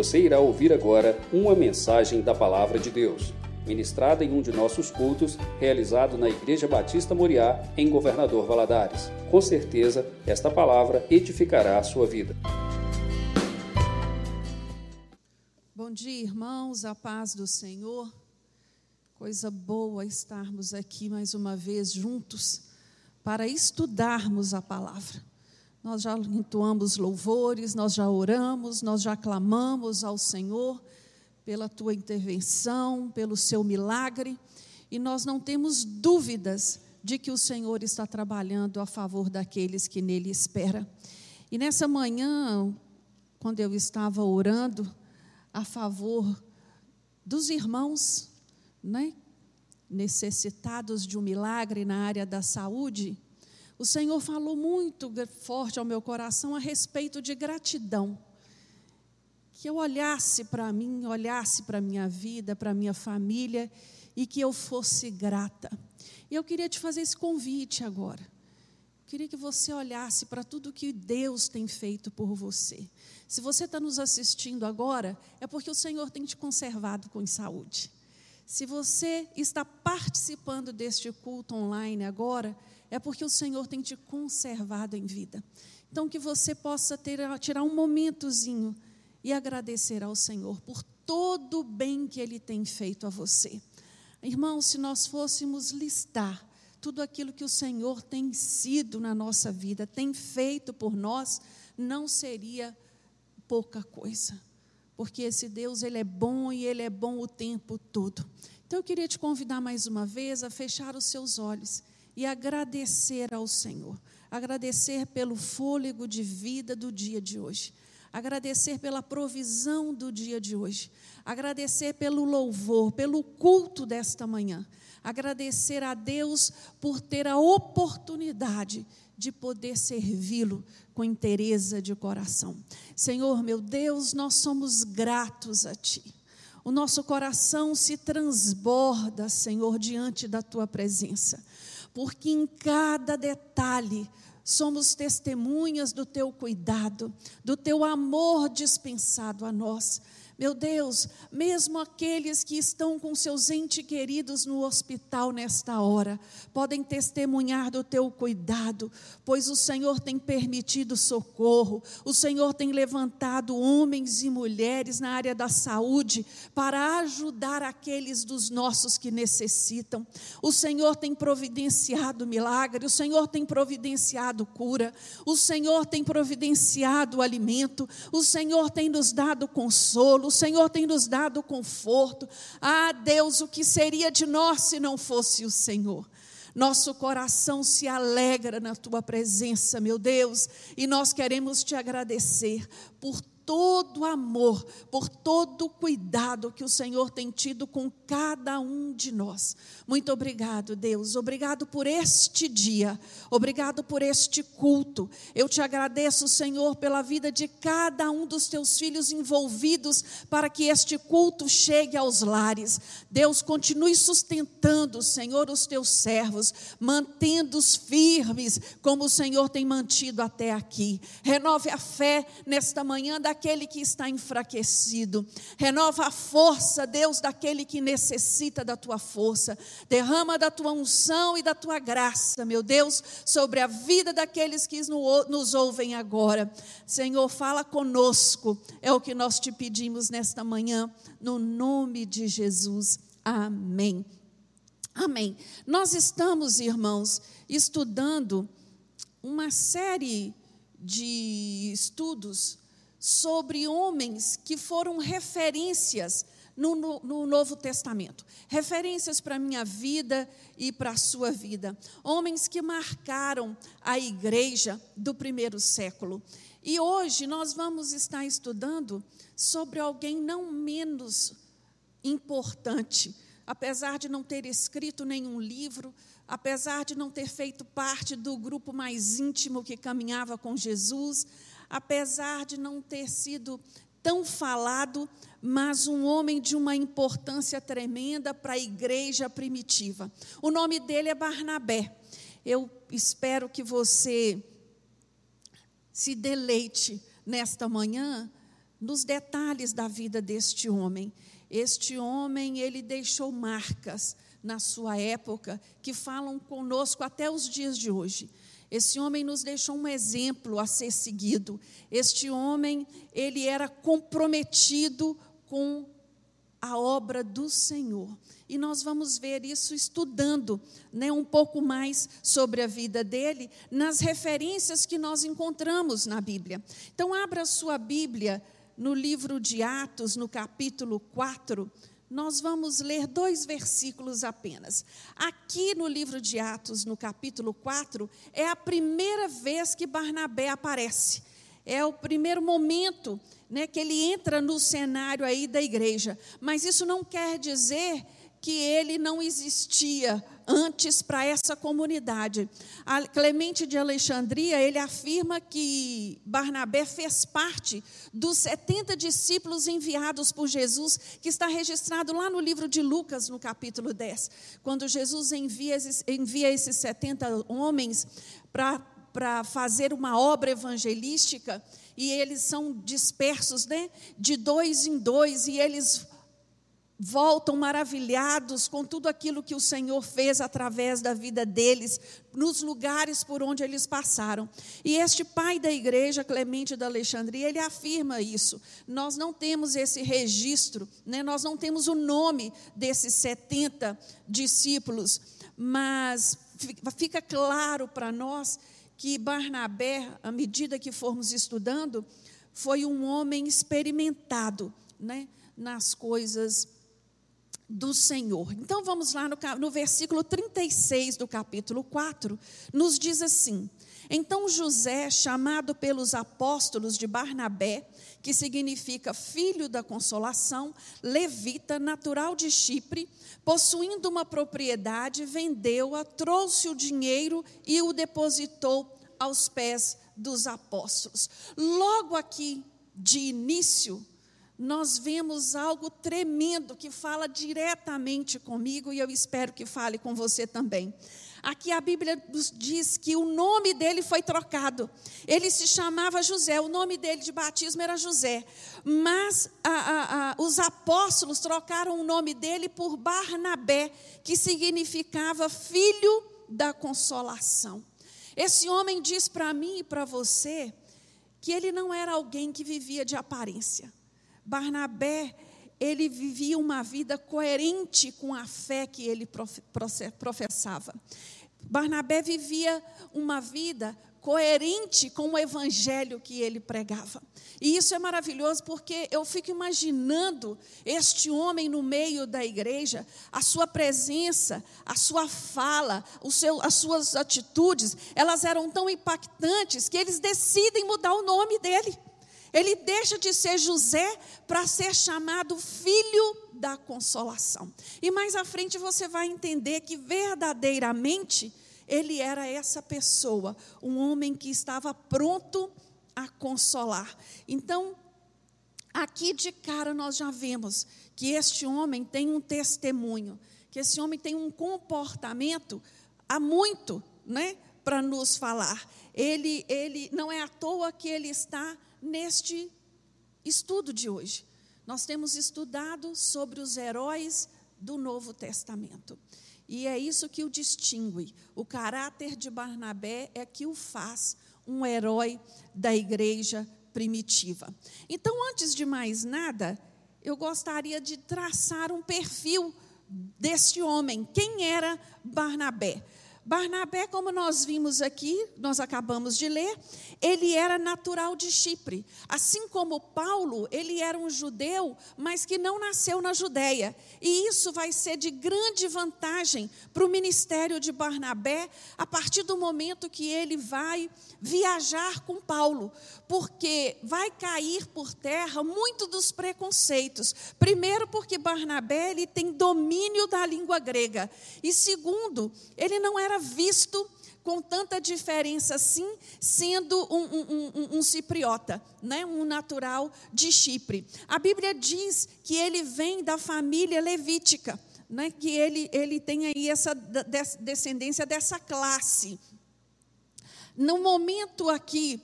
Você irá ouvir agora uma mensagem da Palavra de Deus, ministrada em um de nossos cultos, realizado na Igreja Batista Moriá, em Governador Valadares. Com certeza, esta palavra edificará a sua vida. Bom dia, irmãos, a paz do Senhor. Coisa boa estarmos aqui mais uma vez juntos para estudarmos a palavra. Nós já entoamos louvores, nós já oramos, nós já clamamos ao Senhor pela tua intervenção, pelo seu milagre, e nós não temos dúvidas de que o Senhor está trabalhando a favor daqueles que nele esperam. E nessa manhã, quando eu estava orando a favor dos irmãos, né, necessitados de um milagre na área da saúde, o Senhor falou muito forte ao meu coração a respeito de gratidão. Que eu olhasse para mim, olhasse para a minha vida, para a minha família e que eu fosse grata. E eu queria te fazer esse convite agora. Eu queria que você olhasse para tudo que Deus tem feito por você. Se você está nos assistindo agora, é porque o Senhor tem te conservado com saúde. Se você está participando deste culto online agora, é porque o Senhor tem te conservado em vida. Então, que você possa ter, tirar um momentozinho e agradecer ao Senhor por todo o bem que Ele tem feito a você. Irmãos, se nós fôssemos listar tudo aquilo que o Senhor tem sido na nossa vida, tem feito por nós, não seria pouca coisa. Porque esse Deus, Ele é bom e Ele é bom o tempo todo. Então eu queria te convidar mais uma vez a fechar os seus olhos e agradecer ao Senhor. Agradecer pelo fôlego de vida do dia de hoje. Agradecer pela provisão do dia de hoje. Agradecer pelo louvor, pelo culto desta manhã. Agradecer a Deus por ter a oportunidade de poder servi-lo com interesse de coração. Senhor, meu Deus, nós somos gratos a Ti. O nosso coração se transborda, Senhor, diante da Tua presença porque em cada detalhe somos testemunhas do teu cuidado, do teu amor dispensado a nós. Meu Deus, mesmo aqueles que estão com seus entes queridos no hospital nesta hora, podem testemunhar do teu cuidado, pois o Senhor tem permitido socorro, o Senhor tem levantado homens e mulheres na área da saúde para ajudar aqueles dos nossos que necessitam. O Senhor tem providenciado milagre, o Senhor tem providenciado cura, o Senhor tem providenciado alimento, o Senhor tem nos dado consolo o Senhor tem nos dado conforto. Ah, Deus, o que seria de nós se não fosse o Senhor? Nosso coração se alegra na tua presença, meu Deus, e nós queremos te agradecer por todo amor, por todo cuidado que o Senhor tem tido com cada um de nós. Muito obrigado, Deus. Obrigado por este dia. Obrigado por este culto. Eu te agradeço, Senhor, pela vida de cada um dos teus filhos envolvidos para que este culto chegue aos lares. Deus, continue sustentando, Senhor, os teus servos, mantendo-os firmes, como o Senhor tem mantido até aqui. Renove a fé nesta manhã da daquele que está enfraquecido. Renova a força, Deus, daquele que necessita da tua força. Derrama da tua unção e da tua graça, meu Deus, sobre a vida daqueles que nos ouvem agora. Senhor, fala conosco. É o que nós te pedimos nesta manhã, no nome de Jesus. Amém. Amém. Nós estamos, irmãos, estudando uma série de estudos sobre homens que foram referências no, no, no Novo Testamento referências para a minha vida e para a sua vida. Homens que marcaram a igreja do primeiro século. E hoje nós vamos estar estudando sobre alguém não menos importante, apesar de não ter escrito nenhum livro, apesar de não ter feito parte do grupo mais íntimo que caminhava com Jesus, apesar de não ter sido tão falado, mas um homem de uma importância tremenda para a igreja primitiva. O nome dele é Barnabé. Eu espero que você se deleite nesta manhã nos detalhes da vida deste homem. Este homem, ele deixou marcas na sua época que falam conosco até os dias de hoje. Esse homem nos deixou um exemplo a ser seguido. Este homem, ele era comprometido com a obra do Senhor. E nós vamos ver isso estudando né, um pouco mais sobre a vida dele, nas referências que nós encontramos na Bíblia. Então, abra sua Bíblia no livro de Atos, no capítulo 4 nós vamos ler dois versículos apenas. Aqui no livro de Atos, no capítulo 4, é a primeira vez que Barnabé aparece. É o primeiro momento né, que ele entra no cenário aí da igreja. Mas isso não quer dizer que ele não existia antes para essa comunidade. A Clemente de Alexandria, ele afirma que Barnabé fez parte dos 70 discípulos enviados por Jesus, que está registrado lá no livro de Lucas, no capítulo 10. Quando Jesus envia esses, envia esses 70 homens para fazer uma obra evangelística, e eles são dispersos, né, de dois em dois, e eles voltam maravilhados com tudo aquilo que o Senhor fez através da vida deles, nos lugares por onde eles passaram. E este pai da igreja, Clemente da Alexandria, ele afirma isso. Nós não temos esse registro, né? nós não temos o nome desses 70 discípulos, mas fica claro para nós que Barnabé, à medida que formos estudando, foi um homem experimentado né? nas coisas do Senhor. Então vamos lá no, no, versículo 36 do capítulo 4, nos diz assim: Então José, chamado pelos apóstolos de Barnabé, que significa filho da consolação, levita, natural de Chipre, possuindo uma propriedade, vendeu-a, trouxe o dinheiro e o depositou aos pés dos apóstolos. Logo aqui, de início, nós vemos algo tremendo que fala diretamente comigo e eu espero que fale com você também. Aqui a Bíblia nos diz que o nome dele foi trocado. Ele se chamava José, o nome dele de batismo era José. Mas a, a, a, os apóstolos trocaram o nome dele por Barnabé, que significava filho da consolação. Esse homem diz para mim e para você que ele não era alguém que vivia de aparência. Barnabé, ele vivia uma vida coerente com a fé que ele professava. Barnabé vivia uma vida coerente com o evangelho que ele pregava. E isso é maravilhoso porque eu fico imaginando este homem no meio da igreja, a sua presença, a sua fala, seu, as suas atitudes, elas eram tão impactantes que eles decidem mudar o nome dele. Ele deixa de ser José para ser chamado filho da consolação. E mais à frente você vai entender que verdadeiramente ele era essa pessoa, um homem que estava pronto a consolar. Então, aqui de cara nós já vemos que este homem tem um testemunho, que esse homem tem um comportamento há muito, né, para nos falar. Ele ele não é à toa que ele está neste estudo de hoje. Nós temos estudado sobre os heróis do Novo Testamento. E é isso que o distingue. O caráter de Barnabé é que o faz um herói da igreja primitiva. Então, antes de mais nada, eu gostaria de traçar um perfil deste homem. Quem era Barnabé? Barnabé, como nós vimos aqui, nós acabamos de ler, ele era natural de Chipre. Assim como Paulo, ele era um judeu, mas que não nasceu na Judéia. E isso vai ser de grande vantagem para o ministério de Barnabé a partir do momento que ele vai viajar com Paulo, porque vai cair por terra muito dos preconceitos. Primeiro, porque Barnabé ele tem domínio da língua grega, e segundo, ele não era visto com tanta diferença assim, sendo um, um, um, um, cipriota, né? um natural de Chipre. A Bíblia diz que ele vem da família levítica, né? que ele, ele tem aí essa descendência dessa classe. No momento aqui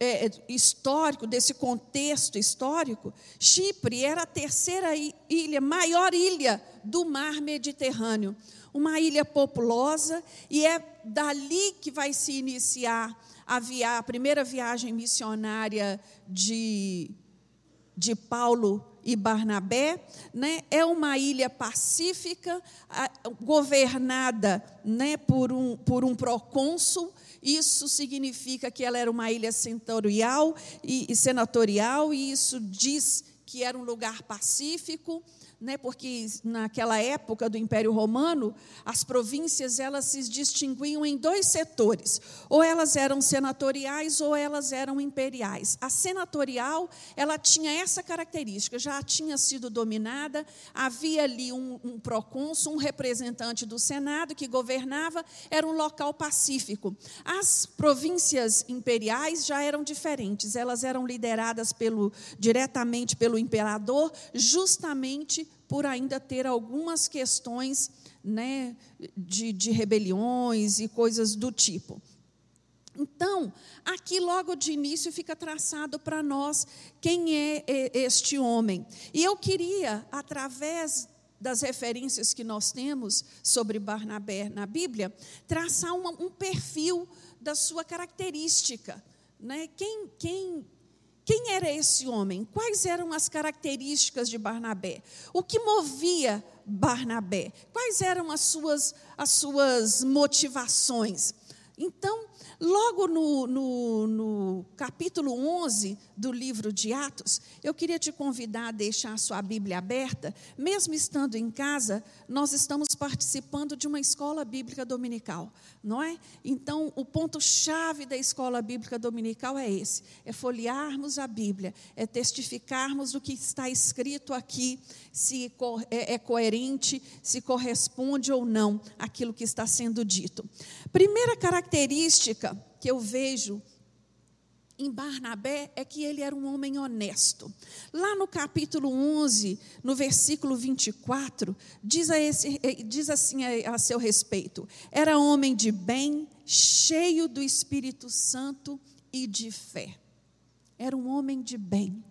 é, histórico, desse contexto histórico, Chipre era a terceira ilha, maior ilha do mar Mediterrâneo. Uma ilha populosa, e é dali que vai se iniciar a, via, a primeira viagem missionária de, de Paulo e Barnabé, né, é uma ilha pacífica, governada né, por, um, por um procônsul, isso significa que ela era uma ilha senatorial e, e senatorial, e isso diz que era um lugar pacífico, né, porque naquela época do Império Romano, as províncias elas se distinguiam em dois setores, ou elas eram senatoriais ou elas eram imperiais. A senatorial, ela tinha essa característica, já tinha sido dominada, havia ali um, um procônsul, um representante do Senado que governava, era um local pacífico. As províncias imperiais já eram diferentes, elas eram lideradas pelo, diretamente pelo imperador, justamente por ainda ter algumas questões né, de, de rebeliões e coisas do tipo. Então, aqui logo de início fica traçado para nós quem é este homem. E eu queria, através das referências que nós temos sobre Barnabé na Bíblia, traçar uma, um perfil da sua característica. Né? Quem, quem quem era esse homem? Quais eram as características de Barnabé? O que movia Barnabé? Quais eram as suas, as suas motivações? Então, logo no, no, no, capítulo 11 do livro de Atos, eu queria te convidar a deixar a sua Bíblia aberta. Mesmo estando em casa, nós estamos participando de uma escola bíblica dominical, não é? Então, o ponto-chave da escola bíblica dominical é esse: é folhearmos a Bíblia, é testificarmos do que está escrito aqui, se é, é coerente, se corresponde ou não aquilo que está sendo dito. Primeira característica que eu vejo em Barnabé é que ele era um homem honesto. Lá no capítulo 11, no versículo 24, diz, a esse, eh, diz assim a, a seu respeito: era homem de bem, cheio do Espírito Santo e de fé. Era um homem de bem.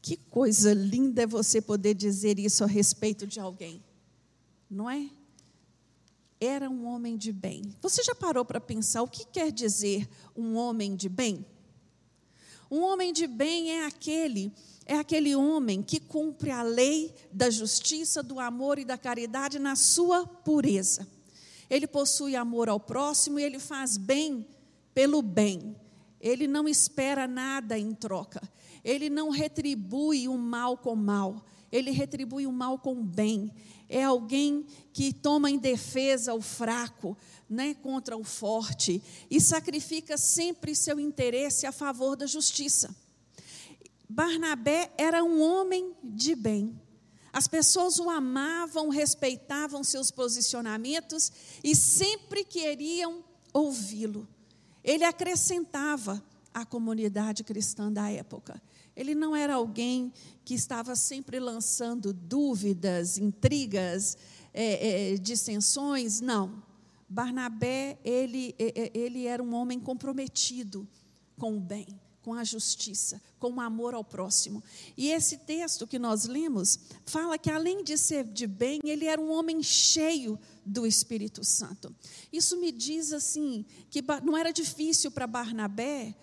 Que coisa linda é você poder dizer isso a respeito de alguém, não é? Era um homem de bem. Você já parou para pensar o que quer dizer um homem de bem? Um homem de bem é aquele é aquele homem que cumpre a lei da justiça, do amor e da caridade na sua pureza. Ele possui amor ao próximo e ele faz bem pelo bem. Ele não espera nada em troca. Ele não retribui o mal com mal. Ele retribui o mal com bem é alguém que toma em defesa o fraco, né, contra o forte, e sacrifica sempre seu interesse a favor da justiça. Barnabé era um homem de bem. As pessoas o amavam, respeitavam seus posicionamentos e sempre queriam ouvi-lo. Ele acrescentava à comunidade cristã da época. Ele não era alguém que estava sempre lançando dúvidas, intrigas, é, é, dissensões, não. Barnabé, ele, é, é, ele era um homem comprometido com o bem, com a justiça, com o amor ao próximo. E esse texto que nós lemos fala que, além de ser de bem, ele era um homem cheio do Espírito Santo. Isso me diz assim que não era difícil para Barnabé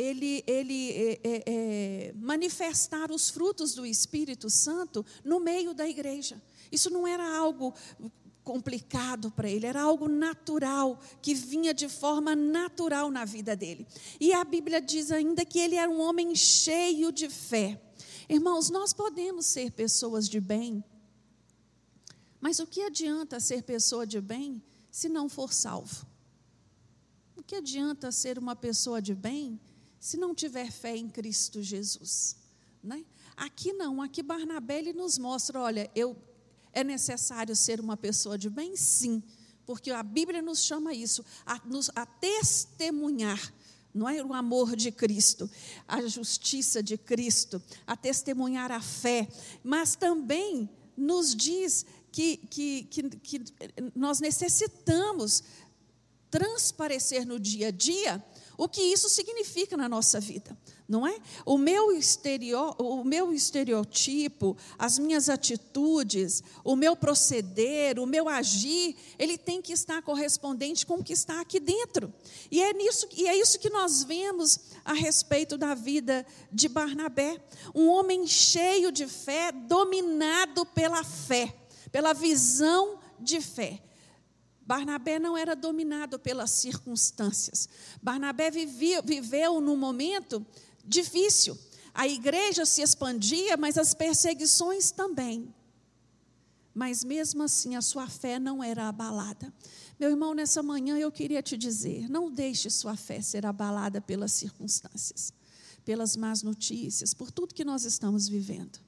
ele, ele é, é, é, manifestar os frutos do Espírito Santo no meio da igreja. Isso não era algo complicado para ele, era algo natural, que vinha de forma natural na vida dele. E a Bíblia diz ainda que ele era um homem cheio de fé. Irmãos, nós podemos ser pessoas de bem, mas o que adianta ser pessoa de bem se não for salvo? O que adianta ser uma pessoa de bem se não tiver fé em Cristo Jesus. Né? Aqui não, aqui Barnabé ele nos mostra: olha, eu, é necessário ser uma pessoa de bem? Sim, porque a Bíblia nos chama isso, a, nos, a testemunhar não é o amor de Cristo, a justiça de Cristo, a testemunhar a fé, mas também nos diz que, que, que, que nós necessitamos transparecer no dia a dia o que isso significa na nossa vida, não é? O meu, exterior, o meu estereotipo, as minhas atitudes, o meu proceder, o meu agir, ele tem que estar correspondente com o que está aqui dentro. E é, nisso, e é isso que nós vemos a respeito da vida de Barnabé. Um homem cheio de fé, dominado pela fé, pela visão de fé. Barnabé não era dominado pelas circunstâncias. Barnabé vivia, viveu num momento difícil. A igreja se expandia, mas as perseguições também. Mas mesmo assim, a sua fé não era abalada. Meu irmão, nessa manhã eu queria te dizer: não deixe sua fé ser abalada pelas circunstâncias, pelas más notícias, por tudo que nós estamos vivendo.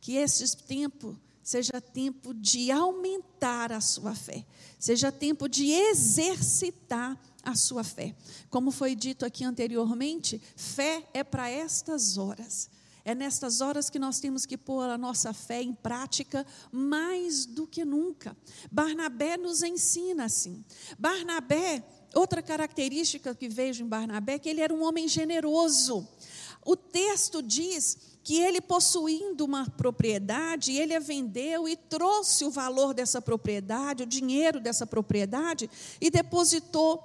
Que esse tempo seja tempo de aumentar a sua fé, seja tempo de exercitar a sua fé. Como foi dito aqui anteriormente, fé é para estas horas. É nestas horas que nós temos que pôr a nossa fé em prática mais do que nunca. Barnabé nos ensina assim. Barnabé, outra característica que vejo em Barnabé é que ele era um homem generoso. O texto diz que ele possuindo uma propriedade, ele a vendeu e trouxe o valor dessa propriedade, o dinheiro dessa propriedade e depositou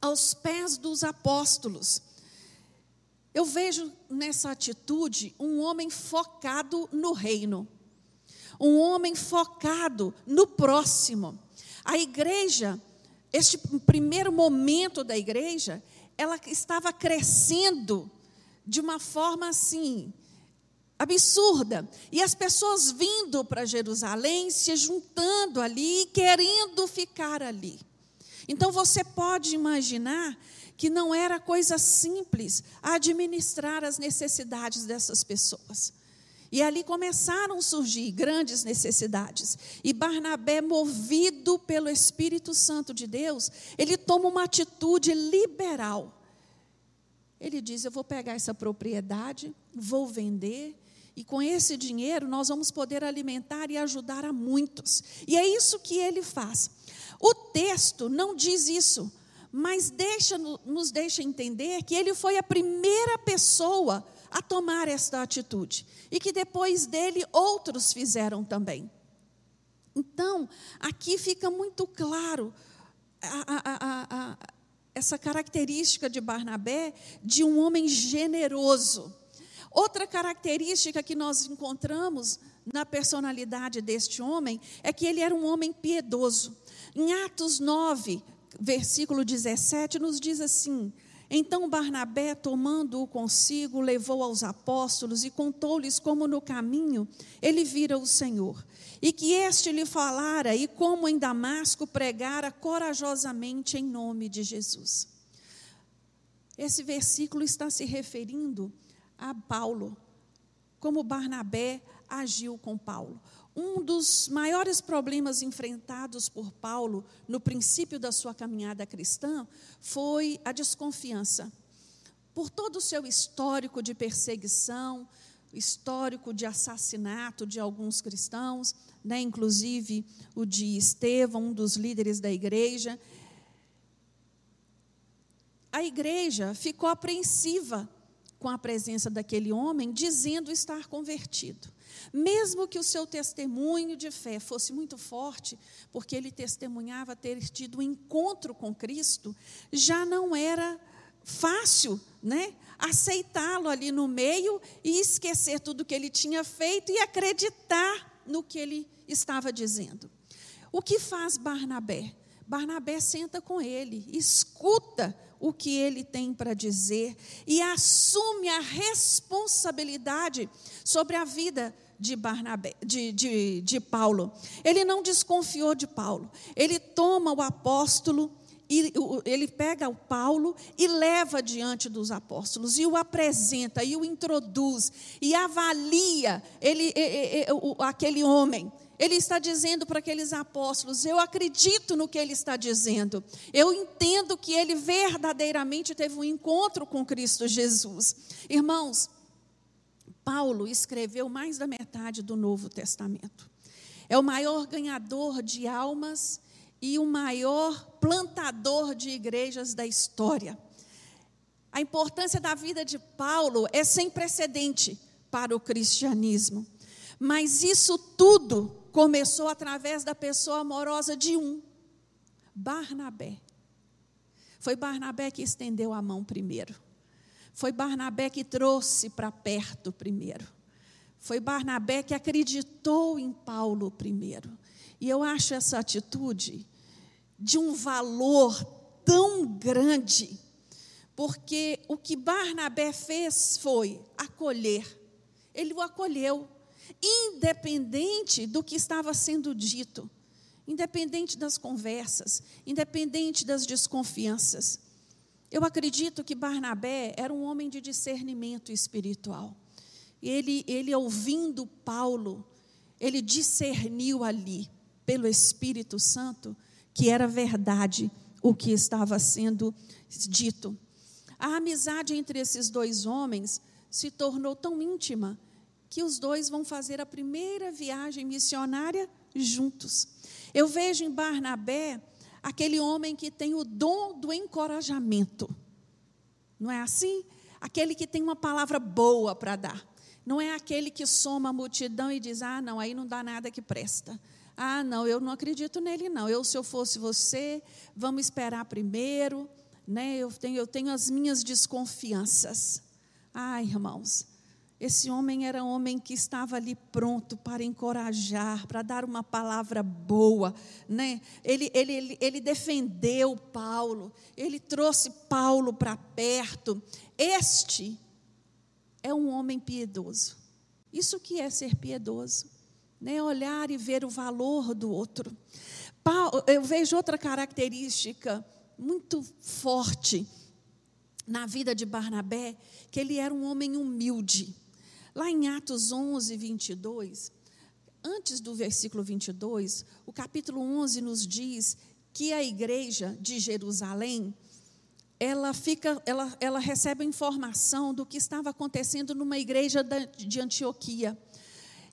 aos pés dos apóstolos. Eu vejo nessa atitude um homem focado no reino, um homem focado no próximo. A igreja, este primeiro momento da igreja, ela estava crescendo de uma forma assim, absurda. E as pessoas vindo para Jerusalém, se juntando ali, querendo ficar ali. Então você pode imaginar que não era coisa simples administrar as necessidades dessas pessoas. E ali começaram a surgir grandes necessidades. E Barnabé, movido pelo Espírito Santo de Deus, ele toma uma atitude liberal. Ele diz: Eu vou pegar essa propriedade, vou vender, e com esse dinheiro nós vamos poder alimentar e ajudar a muitos. E é isso que ele faz. O texto não diz isso, mas deixa, nos deixa entender que ele foi a primeira pessoa a tomar esta atitude e que depois dele outros fizeram também. Então, aqui fica muito claro a, a, a, essa característica de Barnabé de um homem generoso. Outra característica que nós encontramos na personalidade deste homem é que ele era um homem piedoso. Em Atos 9, versículo 17, nos diz assim: Então Barnabé, tomando-o consigo, levou aos apóstolos e contou-lhes como no caminho ele vira o Senhor, e que este lhe falara, e como em Damasco pregara corajosamente em nome de Jesus. Esse versículo está se referindo a Paulo, como Barnabé agiu com Paulo. Um dos maiores problemas enfrentados por Paulo no princípio da sua caminhada cristã foi a desconfiança. Por todo o seu histórico de perseguição, histórico de assassinato de alguns cristãos, né, inclusive o de Estevão, um dos líderes da igreja, a igreja ficou apreensiva com a presença daquele homem, dizendo estar convertido. Mesmo que o seu testemunho de fé fosse muito forte, porque ele testemunhava ter tido um encontro com Cristo, já não era fácil, né? Aceitá-lo ali no meio e esquecer tudo que ele tinha feito e acreditar no que ele estava dizendo. O que faz Barnabé? Barnabé senta com ele, escuta o que ele tem para dizer e assume a responsabilidade sobre a vida de, Barnabé, de, de, de Paulo. Ele não desconfiou de Paulo. Ele toma o apóstolo ele pega o Paulo e leva diante dos apóstolos e o apresenta e o introduz e avalia ele, aquele homem. Ele está dizendo para aqueles apóstolos: Eu acredito no que ele está dizendo. Eu entendo que ele verdadeiramente teve um encontro com Cristo Jesus. Irmãos, Paulo escreveu mais da metade do Novo Testamento. É o maior ganhador de almas e o maior plantador de igrejas da história. A importância da vida de Paulo é sem precedente para o cristianismo. Mas isso tudo começou através da pessoa amorosa de um, Barnabé. Foi Barnabé que estendeu a mão primeiro. Foi Barnabé que trouxe para perto primeiro. Foi Barnabé que acreditou em Paulo primeiro. E eu acho essa atitude de um valor tão grande, porque o que Barnabé fez foi acolher. Ele o acolheu, independente do que estava sendo dito, independente das conversas, independente das desconfianças. Eu acredito que Barnabé era um homem de discernimento espiritual ele, ele ouvindo Paulo, ele discerniu ali, pelo Espírito Santo, que era verdade o que estava sendo dito. A amizade entre esses dois homens se tornou tão íntima que os dois vão fazer a primeira viagem missionária juntos. Eu vejo em Barnabé aquele homem que tem o dom do encorajamento. Não é assim? Aquele que tem uma palavra boa para dar. Não é aquele que soma a multidão e diz: ah, não, aí não dá nada que presta. Ah, não, eu não acredito nele, não. Eu, se eu fosse você, vamos esperar primeiro. Né? Eu, tenho, eu tenho as minhas desconfianças. Ah, irmãos, esse homem era um homem que estava ali pronto para encorajar, para dar uma palavra boa. Né? Ele, ele, ele, ele defendeu Paulo, ele trouxe Paulo para perto. Este é um homem piedoso. Isso que é ser piedoso, né? Olhar e ver o valor do outro. Eu vejo outra característica muito forte na vida de Barnabé, que ele era um homem humilde. Lá em Atos 11, 22, antes do versículo 22, o capítulo 11 nos diz que a igreja de Jerusalém ela fica, ela, ela recebe informação do que estava acontecendo numa igreja de Antioquia.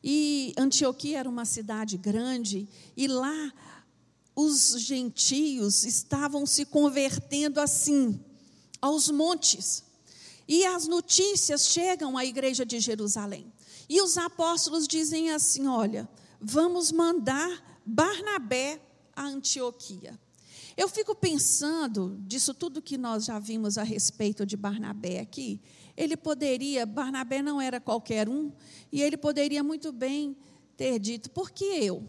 E Antioquia era uma cidade grande, e lá os gentios estavam se convertendo assim, aos montes. E as notícias chegam à igreja de Jerusalém. E os apóstolos dizem assim: olha, vamos mandar Barnabé a Antioquia. Eu fico pensando disso tudo que nós já vimos a respeito de Barnabé aqui. Ele poderia, Barnabé não era qualquer um, e ele poderia muito bem ter dito: por que eu?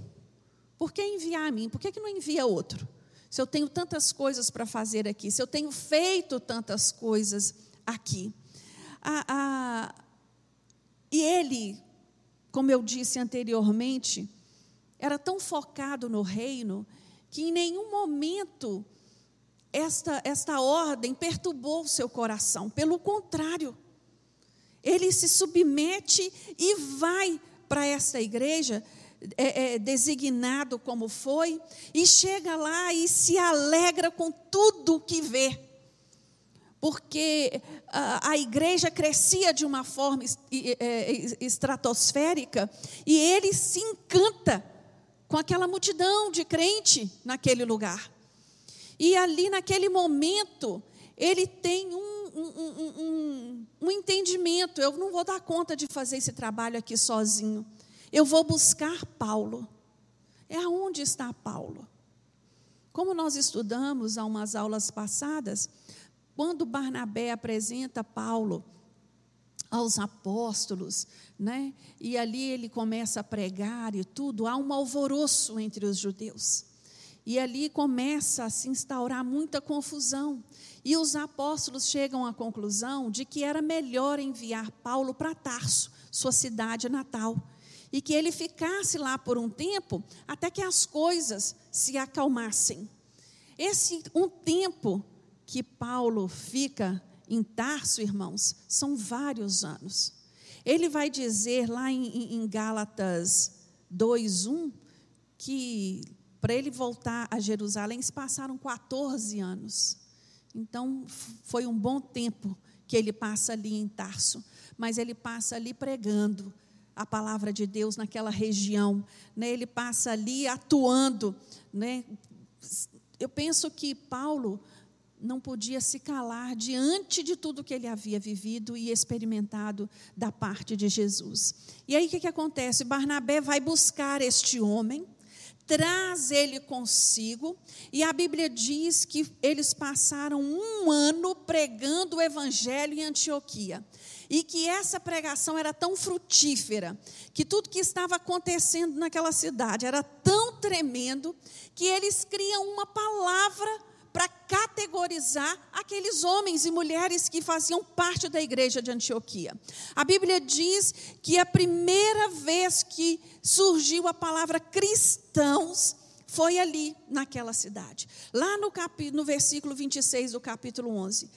Por que enviar a mim? Por que, que não envia outro? Se eu tenho tantas coisas para fazer aqui, se eu tenho feito tantas coisas aqui. e ele, como eu disse anteriormente, era tão focado no reino que em nenhum momento esta, esta ordem perturbou o seu coração. Pelo contrário, ele se submete e vai para esta igreja, é, é, designado como foi, e chega lá e se alegra com tudo que vê. Porque a, a igreja crescia de uma forma é, estratosférica e ele se encanta com aquela multidão de crente naquele lugar. E ali, naquele momento, ele tem um, um, um, um, entendimento: eu não vou dar conta de fazer esse trabalho aqui sozinho. Eu vou buscar Paulo. É aonde está Paulo? Como nós estudamos há umas aulas passadas, quando Barnabé apresenta Paulo aos apóstolos, né? E ali ele começa a pregar e tudo, há um alvoroço entre os judeus. E ali começa a se instaurar muita confusão. E os apóstolos chegam à conclusão de que era melhor enviar Paulo para Tarso, sua cidade natal, e que ele ficasse lá por um tempo até que as coisas se acalmassem. Esse um tempo que Paulo fica em Tarso, irmãos, são vários anos. Ele vai dizer lá em, em Gálatas 2:1 que para ele voltar a Jerusalém se passaram 14 anos. Então foi um bom tempo que ele passa ali em Tarso, mas ele passa ali pregando a palavra de Deus naquela região, né? Ele passa ali atuando, né? Eu penso que Paulo não podia se calar diante de tudo que ele havia vivido e experimentado da parte de Jesus. E aí o que, que acontece? Barnabé vai buscar este homem, traz ele consigo, e a Bíblia diz que eles passaram um ano pregando o evangelho em Antioquia. E que essa pregação era tão frutífera, que tudo que estava acontecendo naquela cidade era tão tremendo, que eles criam uma palavra para categorizar aqueles homens e mulheres que faziam parte da igreja de Antioquia. A Bíblia diz que a primeira vez que surgiu a palavra cristãos foi ali, naquela cidade. Lá no, cap... no versículo 26 do capítulo 11.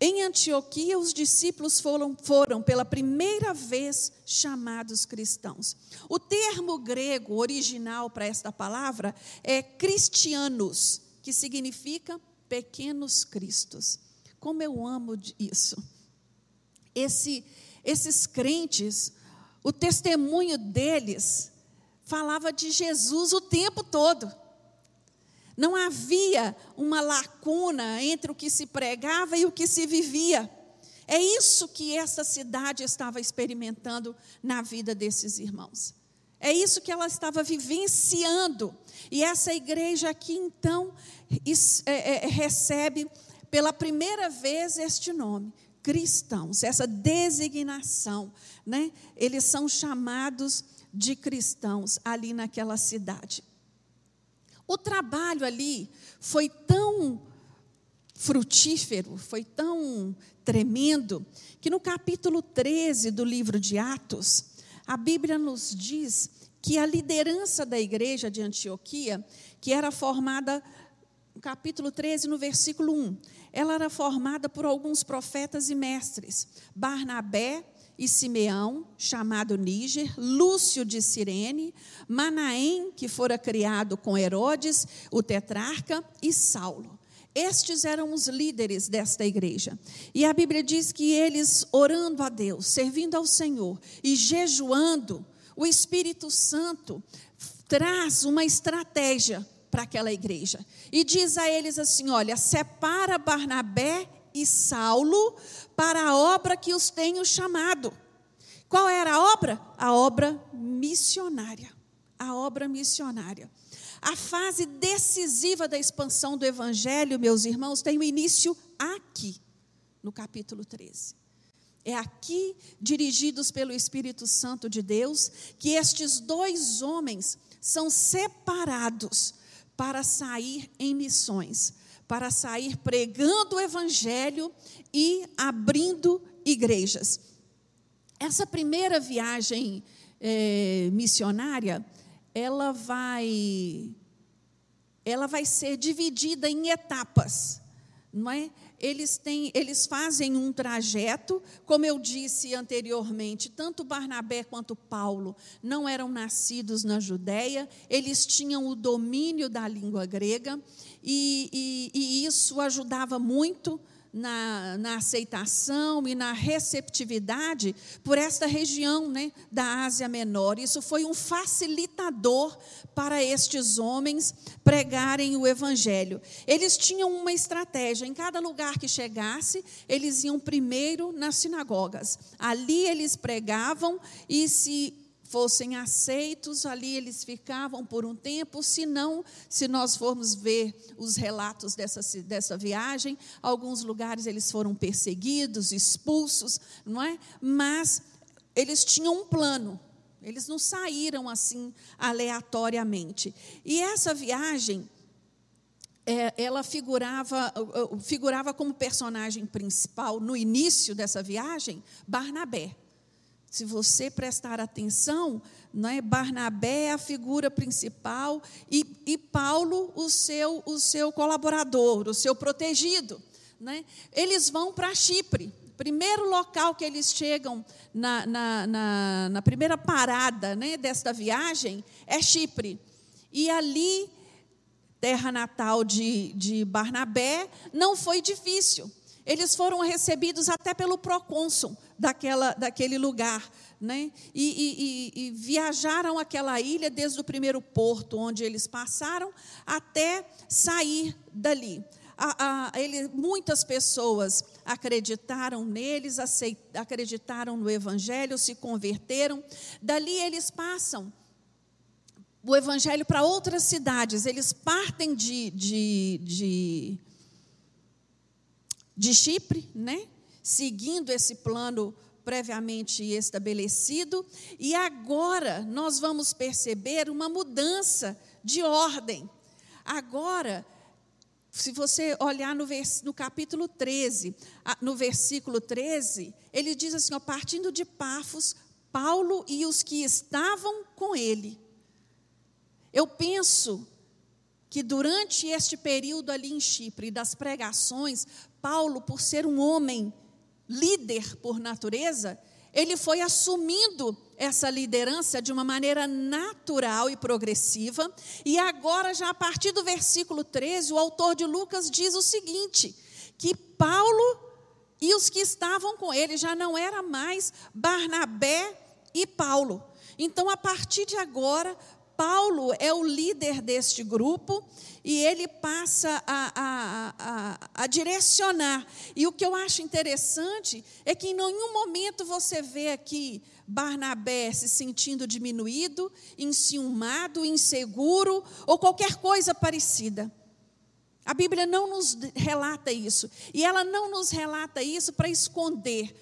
Em Antioquia, os discípulos foram, foram, pela primeira vez chamados cristãos. O termo grego original para esta palavra é cristianos, que significa pequenos cristos. Como eu amo isso. Esse, esses crentes, o testemunho deles falava de Jesus o tempo todo. Não havia uma lacuna entre o que se pregava e o que se vivia. É isso que essa cidade estava experimentando na vida desses irmãos. É isso que ela estava vivenciando. E essa igreja aqui, então, é, é, recebe pela primeira vez este nome, cristãos, essa designação. Né? Eles são chamados de cristãos ali naquela cidade. O trabalho ali foi tão frutífero, foi tão tremendo, que no capítulo 13 do livro de Atos, a Bíblia nos diz que a liderança da igreja de Antioquia, que era formada, capítulo 13, no versículo 1, ela era formada por alguns profetas e mestres, Barnabé e Simeão, chamado Níger, Lúcio de Cirene, Manaém, que fora criado com Herodes, o tetrarca, e Saulo. Estes eram os líderes desta igreja. E a Bíblia diz que eles, orando a Deus, servindo ao Senhor e jejuando, o Espírito Santo traz uma estratégia para aquela igreja. E diz a eles assim: olha, separa Barnabé e Saulo para a obra que os tenho chamado. Qual era a obra? A obra missionária. A obra missionária. A fase decisiva da expansão do Evangelho, meus irmãos, tem o início aqui, no capítulo 13. É aqui, dirigidos pelo Espírito Santo de Deus, que estes dois homens são separados para sair em missões, para sair pregando o Evangelho e abrindo igrejas. Essa primeira viagem é, missionária ela vai ela vai ser dividida em etapas, não é? Eles têm, eles fazem um trajeto, como eu disse anteriormente, tanto Barnabé quanto Paulo não eram nascidos na Judéia, eles tinham o domínio da língua grega e, e, e isso ajudava muito na, na, aceitação e na receptividade por esta região né, da Ásia Menor. Isso foi um facilitador para estes homens pregarem o Evangelho. Eles tinham uma estratégia. Em cada lugar que chegasse, eles iam primeiro nas sinagogas. Ali eles pregavam e se fossem aceitos, ali eles ficavam por um tempo, se não, se nós formos ver os relatos dessa, dessa viagem, alguns lugares eles foram perseguidos, expulsos, não é? Mas eles tinham um plano, eles não saíram assim aleatoriamente. E essa viagem, é, ela figurava, figurava como personagem principal no início dessa viagem Barnabé. Se você prestar atenção, é Barnabé é a figura principal e, e Paulo o seu, o seu colaborador, o seu protegido. Né? Eles vão para Chipre. Primeiro local que eles chegam na, na, na, na primeira parada né, desta viagem é Chipre. E ali, terra natal de, de Barnabé, não foi difícil. Eles foram recebidos até pelo procônsul daquela, daquele lugar. Né? E, e, e, viajaram aquela ilha desde o primeiro porto onde eles passaram até sair dali. a, a, ele, muitas pessoas acreditaram neles, aceit, acreditaram no Evangelho, se converteram. Dali eles passam o Evangelho para outras cidades. Eles partem de, de, de, de Chipre, né? seguindo esse plano previamente estabelecido, e agora nós vamos perceber uma mudança de ordem. Agora, se você olhar no, vers, no capítulo 13, no versículo 13, ele diz assim: ó, partindo de Pafos, Paulo e os que estavam com ele. Eu penso que durante este período ali em Chipre, das pregações, Paulo, por ser um homem líder por natureza, ele foi assumindo essa liderança de uma maneira natural e progressiva. E agora, já a partir do versículo 13, o autor de Lucas diz o seguinte: que Paulo e os que estavam com ele já não era mais Barnabé e Paulo. Então, a partir de agora, Paulo é o líder deste grupo e ele passa a, a, a, a, direcionar. E o que eu acho interessante é que em nenhum momento você vê aqui Barnabé se sentindo diminuído, enciumado, inseguro ou qualquer coisa parecida. A Bíblia não nos relata isso. E ela não nos relata isso para esconder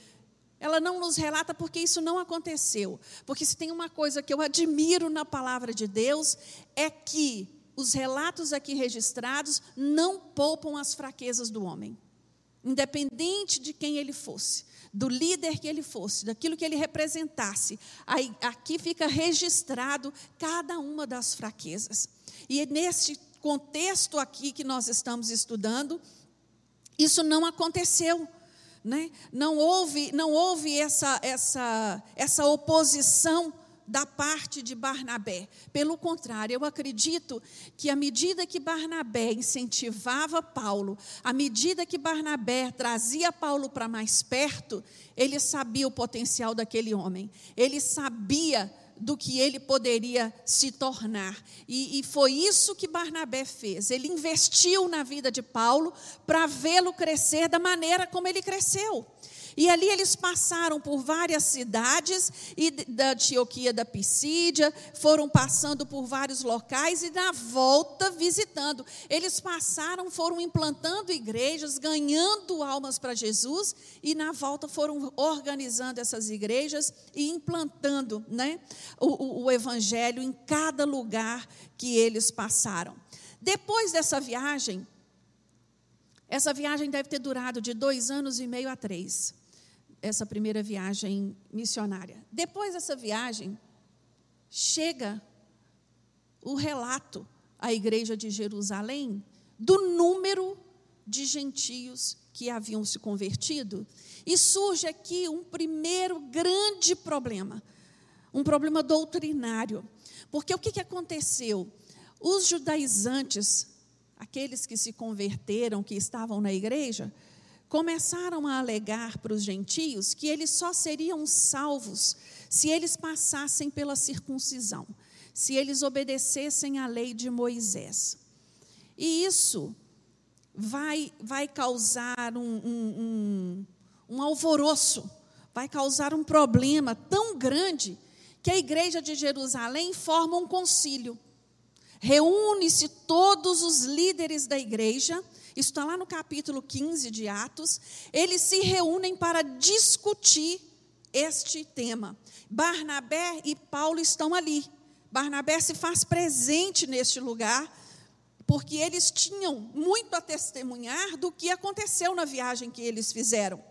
ela não nos relata porque isso não aconteceu. Porque se tem uma coisa que eu admiro na palavra de Deus, é que os relatos aqui registrados não poupam as fraquezas do homem. Independente de quem ele fosse, do líder que ele fosse, daquilo que ele representasse, aí, aqui fica registrado cada uma das fraquezas. E nesse contexto aqui que nós estamos estudando, isso não aconteceu. Né? Não houve, não houve essa, essa, essa oposição da parte de Barnabé. Pelo contrário, eu acredito que à medida que Barnabé incentivava Paulo, à medida que Barnabé trazia Paulo para mais perto, ele sabia o potencial daquele homem. Ele sabia do que ele poderia se tornar. E, e, foi isso que Barnabé fez. Ele investiu na vida de Paulo para vê-lo crescer da maneira como ele cresceu. E ali eles passaram por várias cidades e da Antioquia da Pisídia, foram passando por vários locais e na volta visitando. Eles passaram, foram implantando igrejas, ganhando almas para Jesus e na volta foram organizando essas igrejas e implantando né, o, o, o evangelho em cada lugar que eles passaram. Depois dessa viagem, essa viagem deve ter durado de dois anos e meio a três essa primeira viagem missionária. Depois dessa viagem, chega o relato à igreja de Jerusalém do número de gentios que haviam se convertido. E surge aqui um primeiro grande problema, um problema doutrinário. Porque o que, aconteceu? Os judaizantes, aqueles que se converteram, que estavam na igreja, começaram a alegar para os gentios que eles só seriam salvos se eles passassem pela circuncisão, se eles obedecessem à lei de Moisés. E isso vai, vai causar um, um, um, um alvoroço, vai causar um problema tão grande que a igreja de Jerusalém forma um concílio. Reúne-se todos os líderes da igreja isso está lá no capítulo 15 de Atos. Eles se reúnem para discutir este tema. Barnabé e Paulo estão ali. Barnabé se faz presente neste lugar, porque eles tinham muito a testemunhar do que aconteceu na viagem que eles fizeram.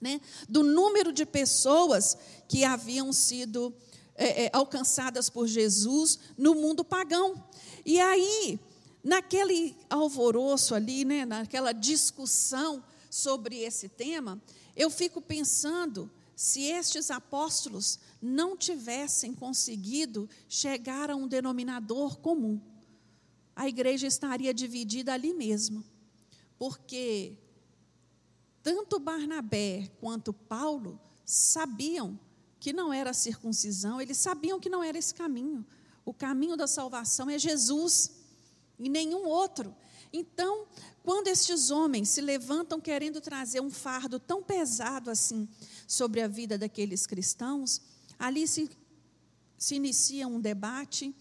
Né? Do número de pessoas que haviam sido é, é, alcançadas por Jesus no mundo pagão. E aí, Naquele alvoroço ali, né, naquela discussão sobre esse tema, eu fico pensando se estes apóstolos não tivessem conseguido chegar a um denominador comum. A igreja estaria dividida ali mesmo, porque tanto Barnabé quanto Paulo sabiam que não era circuncisão, eles sabiam que não era esse caminho. O caminho da salvação é Jesus e nenhum outro. Então, quando estes homens se levantam querendo trazer um fardo tão pesado assim sobre a vida daqueles cristãos, ali se, se inicia um debate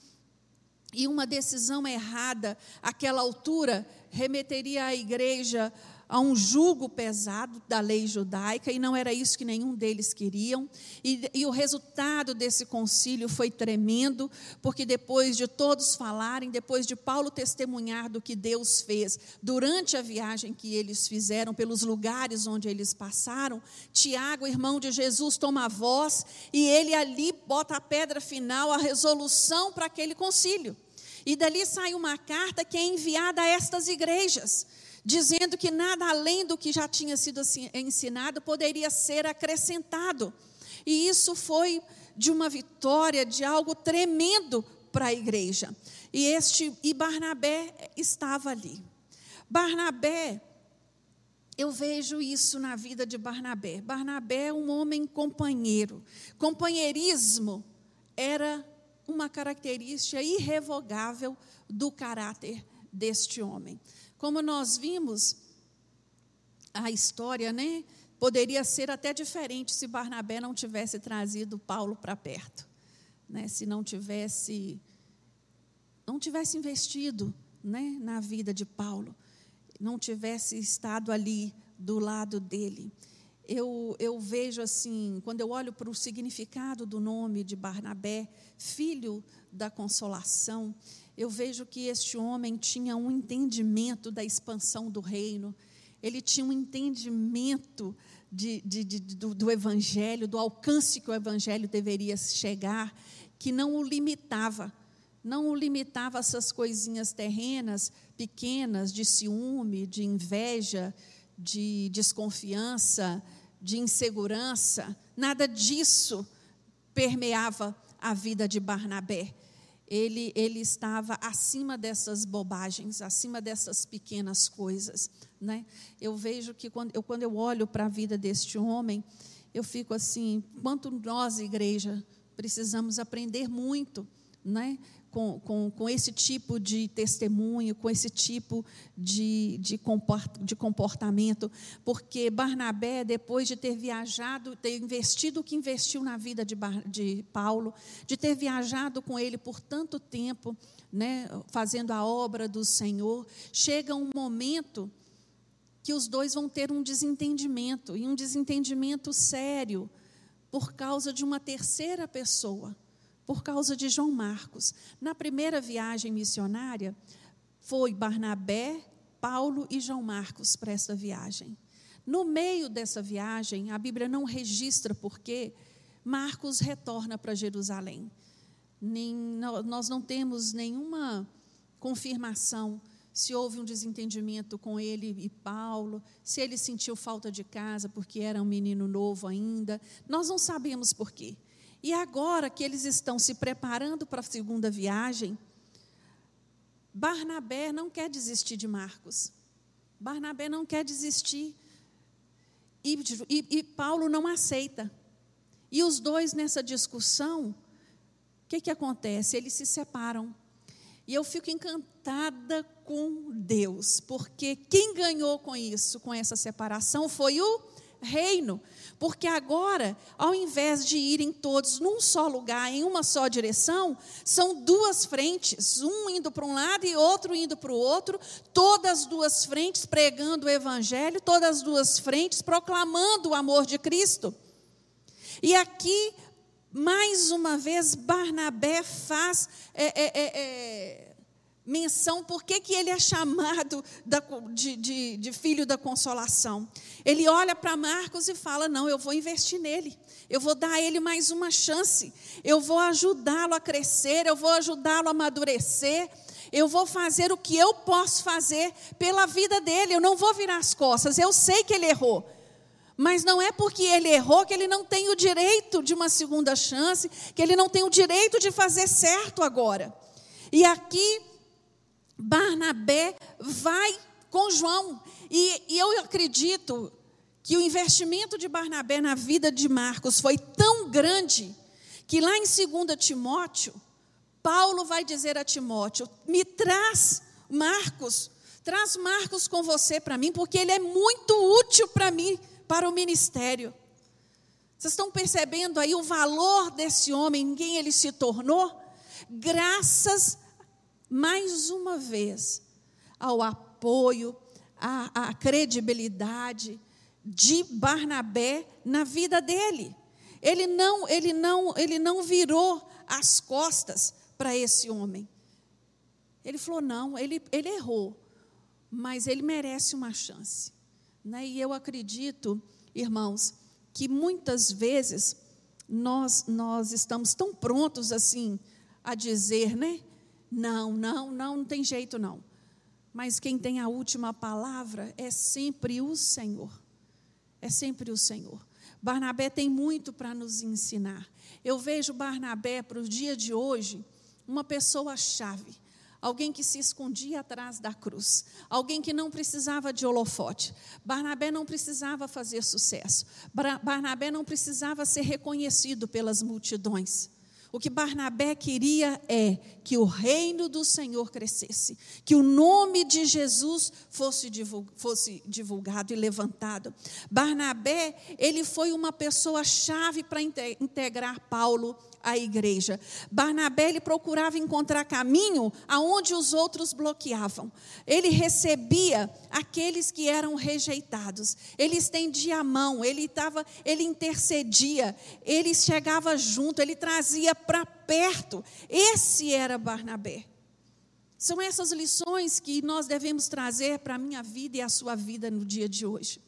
e uma decisão errada, àquela altura, remeteria a igreja a um jugo pesado da lei judaica, e não era isso que nenhum deles queriam. E, e, o resultado desse concílio foi tremendo, porque depois de todos falarem, depois de Paulo testemunhar do que Deus fez durante a viagem que eles fizeram, pelos lugares onde eles passaram, Tiago, irmão de Jesus, toma voz e ele ali bota a pedra final, a resolução para aquele concílio. E dali sai uma carta que é enviada a estas igrejas dizendo que nada além do que já tinha sido assim, ensinado poderia ser acrescentado. E isso foi de uma vitória, de algo tremendo para a igreja. E este e Barnabé estava ali. Barnabé eu vejo isso na vida de Barnabé. Barnabé é um homem companheiro. Companheirismo era uma característica irrevogável do caráter deste homem. Como nós vimos, a história, né? Poderia ser até diferente se Barnabé não tivesse trazido Paulo para perto, né? Se não tivesse não tivesse investido, né, na vida de Paulo, não tivesse estado ali do lado dele. Eu, eu vejo assim, quando eu olho para o significado do nome de Barnabé, filho da consolação, eu vejo que este homem tinha um entendimento da expansão do reino, ele tinha um entendimento de, de, de, do, do evangelho, do alcance que o evangelho deveria chegar, que não o limitava, não o limitava a essas coisinhas terrenas, pequenas, de ciúme, de inveja, de desconfiança, de insegurança, nada disso permeava a vida de Barnabé ele, ele estava acima dessas bobagens, acima dessas pequenas coisas. Né? Eu vejo que quando eu, quando eu olho para a vida deste homem, eu fico assim: quanto nós, igreja, precisamos aprender muito né? Com, com, com esse tipo de testemunho, com esse tipo de, de, comportamento, porque Barnabé, depois de ter viajado, ter investido o que investiu na vida de, de Paulo, de ter viajado com ele por tanto tempo, né, fazendo a obra do Senhor, chega um momento que os dois vão ter um desentendimento, e um desentendimento sério, por causa de uma terceira pessoa por causa de João Marcos. Na primeira viagem missionária, foi Barnabé, Paulo e João Marcos para essa viagem. No meio dessa viagem, a Bíblia não registra porque Marcos retorna para Jerusalém. Nem, nós não temos nenhuma confirmação se houve um desentendimento com ele e Paulo, se ele sentiu falta de casa porque era um menino novo ainda. Nós não sabemos por quê. E agora que eles estão se preparando para a segunda viagem, Barnabé não quer desistir de Marcos. Barnabé não quer desistir. E, e, e Paulo não aceita. E os dois nessa discussão, o que, que acontece? Eles se separam. E eu fico encantada com Deus, porque quem ganhou com isso, com essa separação, foi o reino. Porque agora, ao invés de irem todos num só lugar, em uma só direção, são duas frentes, um indo para um lado e outro indo para o outro, todas as duas frentes pregando o evangelho, todas as duas frentes proclamando o amor de Cristo. E aqui, mais uma vez, Barnabé faz. É, é, é, é menção por que, que ele é chamado de, de, de filho da consolação. Ele olha para Marcos e fala: Não, eu vou investir nele, eu vou dar a ele mais uma chance, eu vou ajudá-lo a crescer, eu vou ajudá-lo a amadurecer. Eu vou fazer o que eu posso fazer pela vida dele. Eu não vou virar as costas. Eu sei que ele errou. Mas não é porque ele errou que ele não tem o direito de uma segunda chance, que ele não tem o direito de fazer certo agora. E aqui Barnabé vai com João. E, e, eu acredito que o investimento de Barnabé na vida de Marcos foi tão grande que lá em 2 Timóteo, Paulo vai dizer a Timóteo: me traz Marcos, Traz Marcos com você para mim, porque ele é muito útil para mim, para o ministério. Vocês estão percebendo aí o valor desse homem, em quem ele se tornou? Graças, mais uma vez, ao apoio, à, à credibilidade de Barnabé na vida dele. Ele não, ele não, ele não virou as costas para esse homem. Ele falou: não, ele, ele errou, mas ele merece uma chance. Né? E eu acredito, irmãos, que muitas vezes nós, nós estamos tão prontos assim a dizer, né? Não, não, não, não tem jeito não. Mas quem tem a última palavra é sempre o Senhor. É sempre o Senhor. Barnabé tem muito para nos ensinar. Eu vejo Barnabé para o dia de hoje uma pessoa-chave. Alguém que se escondia atrás da cruz, alguém que não precisava de holofote. Barnabé não precisava fazer sucesso. Barnabé não precisava ser reconhecido pelas multidões. O que Barnabé queria é que o reino do Senhor crescesse, que o nome de Jesus fosse divulgado e levantado. Barnabé, ele foi uma pessoa chave para integrar Paulo à igreja. Barnabé ele procurava encontrar caminho aonde os outros bloqueavam. Ele recebia aqueles que eram rejeitados. Ele estendia a mão, ele estava, ele intercedia, ele chegava junto, ele trazia para perto. Esse era Barnabé. São essas lições que nós devemos trazer para a minha vida e a sua vida no dia de hoje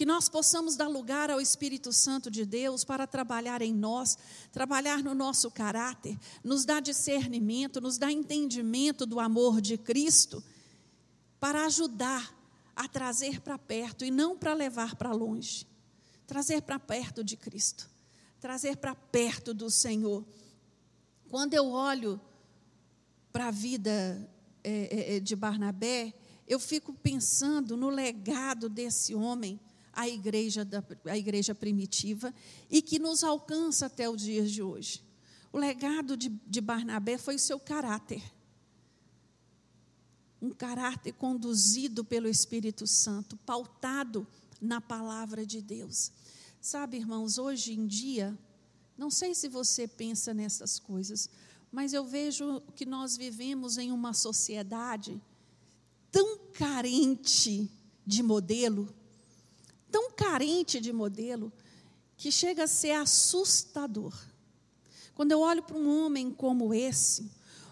que nós possamos dar lugar ao Espírito Santo de Deus para trabalhar em nós, trabalhar no nosso caráter, nos dar discernimento, nos dar entendimento do amor de Cristo, para ajudar a trazer para perto e não para levar para longe. Trazer para perto de Cristo, trazer para perto do Senhor. Quando eu olho para a vida é, é, de Barnabé, eu fico pensando no legado desse homem a igreja, da, a igreja primitiva e que nos alcança até os dias de hoje. O legado de, de Barnabé foi o seu caráter. Um caráter conduzido pelo Espírito Santo, pautado na palavra de Deus. Sabe, irmãos, hoje em dia, não sei se você pensa nessas coisas, mas eu vejo que nós vivemos em uma sociedade tão carente de modelo, tão carente de modelo que chega a ser assustador. Quando eu olho para um homem como esse,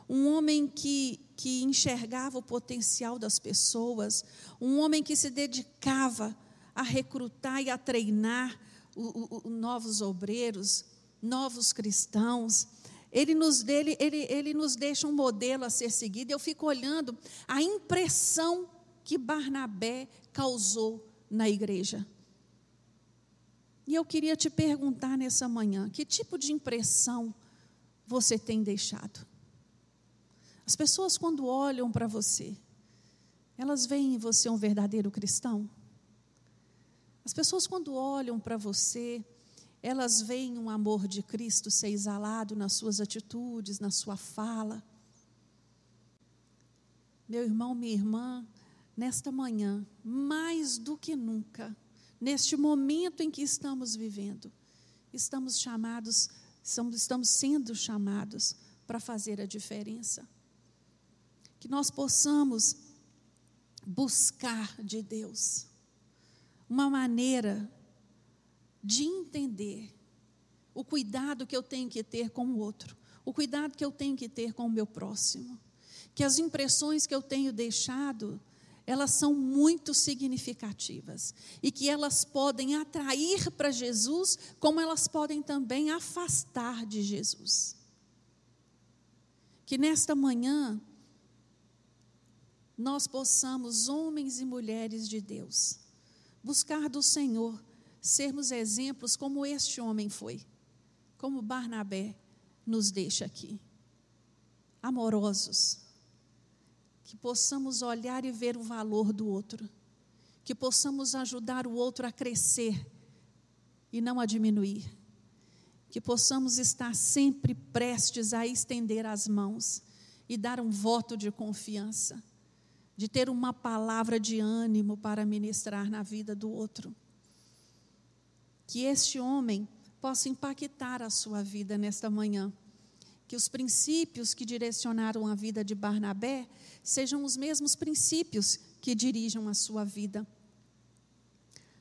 um homem que, que enxergava o potencial das pessoas, um homem que se dedicava a recrutar e a treinar o, o, o novos obreiros, novos cristãos, ele nos, ele, ele, ele nos deixa um modelo a ser seguido. Eu fico olhando a impressão que Barnabé causou na igreja. E eu queria te perguntar nessa manhã: que tipo de impressão você tem deixado? As pessoas, quando olham para você, elas veem em você um verdadeiro cristão? As pessoas, quando olham para você, elas veem um amor de Cristo ser exalado nas suas atitudes, na sua fala. Meu irmão, minha irmã, nesta manhã, mais do que nunca, neste momento em que estamos vivendo, estamos chamados, estamos sendo chamados para fazer a diferença. Que nós possamos buscar de Deus uma maneira de entender o cuidado que eu tenho que ter com o outro, o cuidado que eu tenho que ter com o meu próximo. Que as impressões que eu tenho deixado elas são muito significativas e que elas podem atrair para Jesus, como elas podem também afastar de Jesus. Que nesta manhã nós possamos, homens e mulheres de Deus, buscar do Senhor, sermos exemplos como este homem foi, como Barnabé nos deixa aqui. Amorosos, que possamos olhar e ver o valor do outro, que possamos ajudar o outro a crescer e não a diminuir, que possamos estar sempre prestes a estender as mãos e dar um voto de confiança, de ter uma palavra de ânimo para ministrar na vida do outro. Que este homem possa impactar a sua vida nesta manhã. Que os princípios que direcionaram a vida de Barnabé sejam os mesmos princípios que dirijam a sua vida.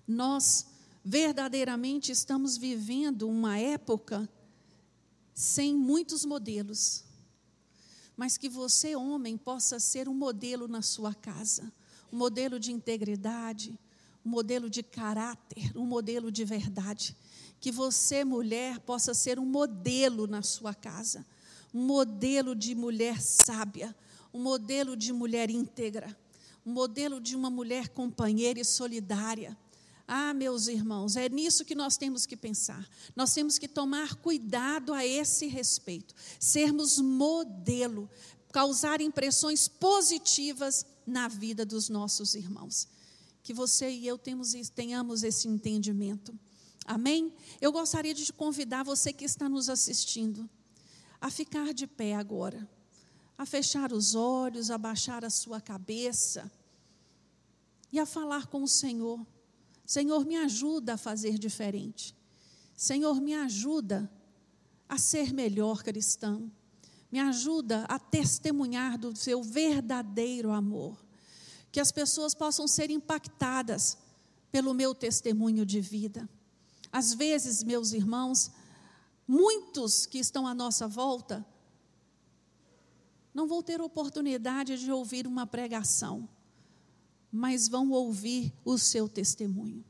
Nós verdadeiramente estamos vivendo uma época sem muitos modelos mas que você, homem, possa ser um modelo na sua casa, um modelo de integridade, um modelo de caráter, um modelo de verdade. Que você, mulher, possa ser um modelo na sua casa, um modelo de mulher sábia, um modelo de mulher íntegra, um modelo de uma mulher companheira e solidária ah, meus irmãos, é nisso que nós temos que pensar. Nós temos que tomar cuidado a esse respeito, sermos modelo, causar impressões positivas na vida dos nossos irmãos. Que você e eu temos, tenhamos esse entendimento. Amém? Eu gostaria de convidar você que está nos assistindo a ficar de pé agora, a fechar os olhos, a baixar a sua cabeça e a falar com o Senhor. Senhor, me ajuda a fazer diferente. Senhor, me ajuda a ser melhor cristão. Me ajuda a testemunhar do seu verdadeiro amor. Que as pessoas possam ser impactadas pelo meu testemunho de vida. Às vezes, meus irmãos, muitos que estão à nossa volta não vão ter oportunidade de ouvir uma pregação mas vão ouvir o seu testemunho.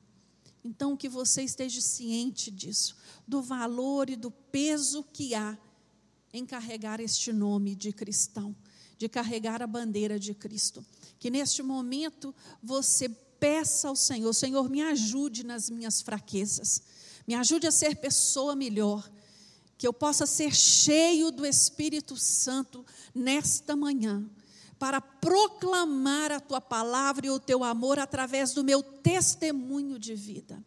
Então, que você esteja ciente disso, do valor e do peso que há em carregar este nome de cristão, de carregar a bandeira de Cristo. Que neste momento você peça ao Senhor: Senhor, me ajude nas minhas fraquezas, me ajude a ser pessoa melhor, que eu possa ser cheio do Espírito Santo nesta manhã para proclamar a tua palavra e o teu amor através do meu testemunho de vida.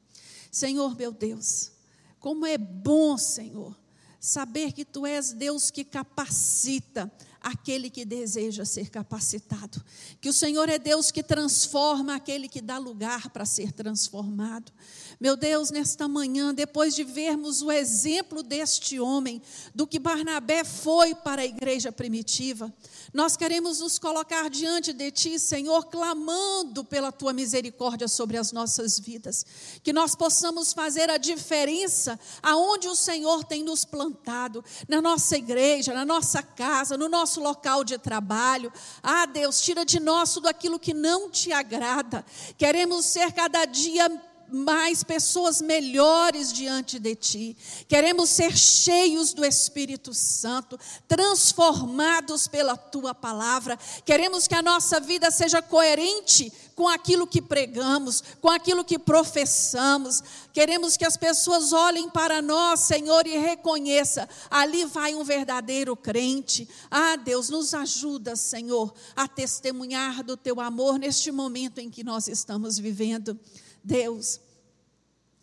Senhor meu Deus, como é bom, Senhor, saber que tu és Deus que capacita aquele que deseja ser capacitado. Que o Senhor é Deus que transforma aquele que dá lugar para ser transformado. Meu Deus, nesta manhã, depois de vermos o exemplo deste homem, do que Barnabé foi para a igreja primitiva, nós queremos nos colocar diante de Ti, Senhor, clamando pela Tua misericórdia sobre as nossas vidas. Que nós possamos fazer a diferença aonde o Senhor tem nos plantado, na nossa igreja, na nossa casa, no nosso local de trabalho. Ah, Deus, tira de nós tudo aquilo que não te agrada. Queremos ser cada dia mais pessoas melhores diante de Ti. Queremos ser cheios do Espírito Santo, transformados pela Tua palavra. Queremos que a nossa vida seja coerente com aquilo que pregamos, com aquilo que professamos. Queremos que as pessoas olhem para nós, Senhor, e reconheçam: ali vai um verdadeiro crente. Ah, Deus, nos ajuda, Senhor, a testemunhar do Teu amor neste momento em que nós estamos vivendo. Deus,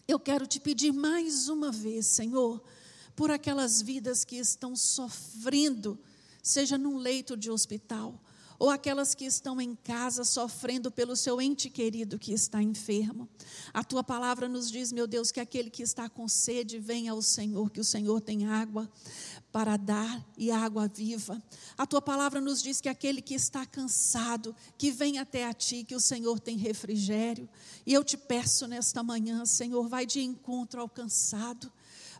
eu quero te pedir mais uma vez, Senhor, por aquelas vidas que estão sofrendo, seja num leito de hospital, ou aquelas que estão em casa sofrendo pelo seu ente querido que está enfermo. A tua palavra nos diz, meu Deus, que aquele que está com sede venha ao Senhor, que o Senhor tem água para dar e água viva. A tua palavra nos diz que aquele que está cansado, que vem até a ti, que o Senhor tem refrigério. E eu te peço nesta manhã, Senhor, vai de encontro ao cansado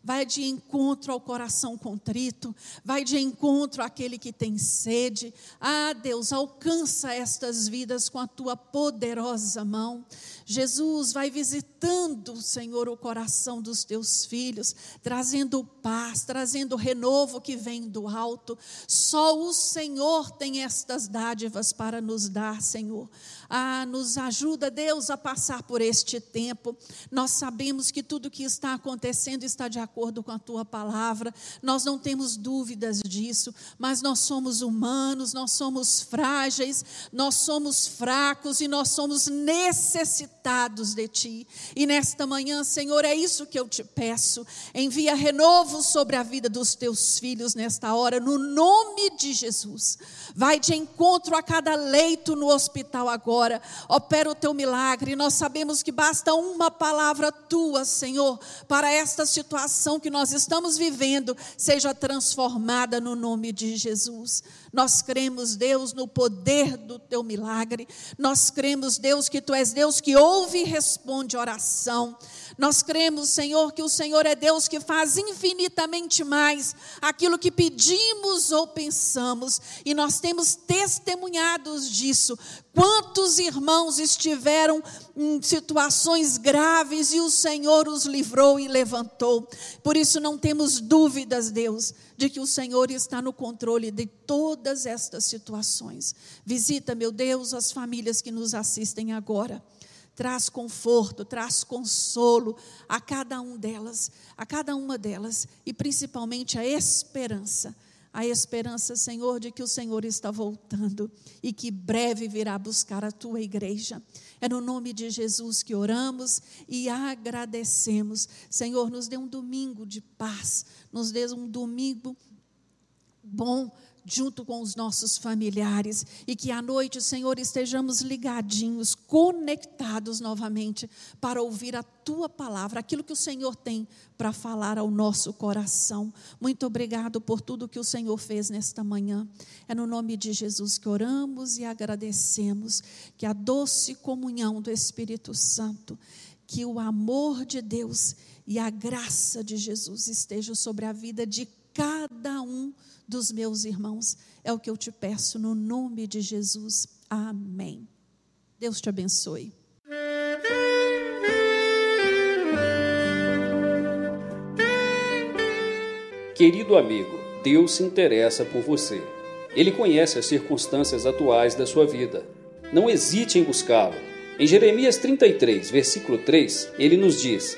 vai de encontro ao coração contrito, vai de encontro àquele que tem sede. Ah, Deus, alcança estas vidas com a tua poderosa mão. Jesus vai visitando, Senhor, o coração dos teus filhos, trazendo paz, trazendo renovo que vem do alto. Só o Senhor tem estas dádivas para nos dar, Senhor. Ah, nos ajuda, Deus, a passar por este tempo. Nós sabemos que tudo que está acontecendo está de acordo com a tua palavra. Nós não temos dúvidas disso, mas nós somos humanos, nós somos frágeis, nós somos fracos e nós somos necessitados de ti. E nesta manhã, Senhor, é isso que eu te peço. Envia renovo sobre a vida dos teus filhos nesta hora, no nome de Jesus. Vai de encontro a cada leito no hospital agora. Opera o teu milagre. Nós sabemos que basta uma palavra tua, Senhor, para esta situação que nós estamos vivendo seja transformada no nome de Jesus. Nós cremos, Deus, no poder do teu milagre. Nós cremos, Deus, que tu és Deus que ouve e responde Nós cremos, Senhor, que o Senhor é Deus que faz infinitamente mais aquilo que pedimos ou pensamos, e nós temos testemunhados disso. Quantos irmãos estiveram em situações graves e o Senhor os livrou e levantou. Por isso não temos dúvidas, Deus, de que o Senhor está no controle de todas estas situações. Visita, meu Deus, as famílias que nos assistem agora traz conforto, traz consolo a cada um delas, a cada uma delas, e principalmente a esperança. A esperança, Senhor, de que o Senhor está voltando e que breve virá buscar a tua igreja. É no nome de Jesus que oramos e agradecemos. Senhor, nos dê um domingo de paz, nos dê um domingo bom junto com os nossos familiares e que à noite, Senhor, estejamos ligadinhos, conectados novamente para ouvir a tua palavra, aquilo que o Senhor tem para falar ao nosso coração. Muito obrigado por tudo que o Senhor fez nesta manhã. É no nome de Jesus que oramos e agradecemos que a doce comunhão do Espírito Santo, que o amor de Deus e a graça de Jesus estejam sobre a vida de cada um dos meus irmãos. É o que eu te peço no nome de Jesus. Amém. Deus te abençoe. Querido amigo, Deus se interessa por você. Ele conhece as circunstâncias atuais da sua vida. Não hesite em buscá-lo. Em Jeremias 33, versículo 3, ele nos diz: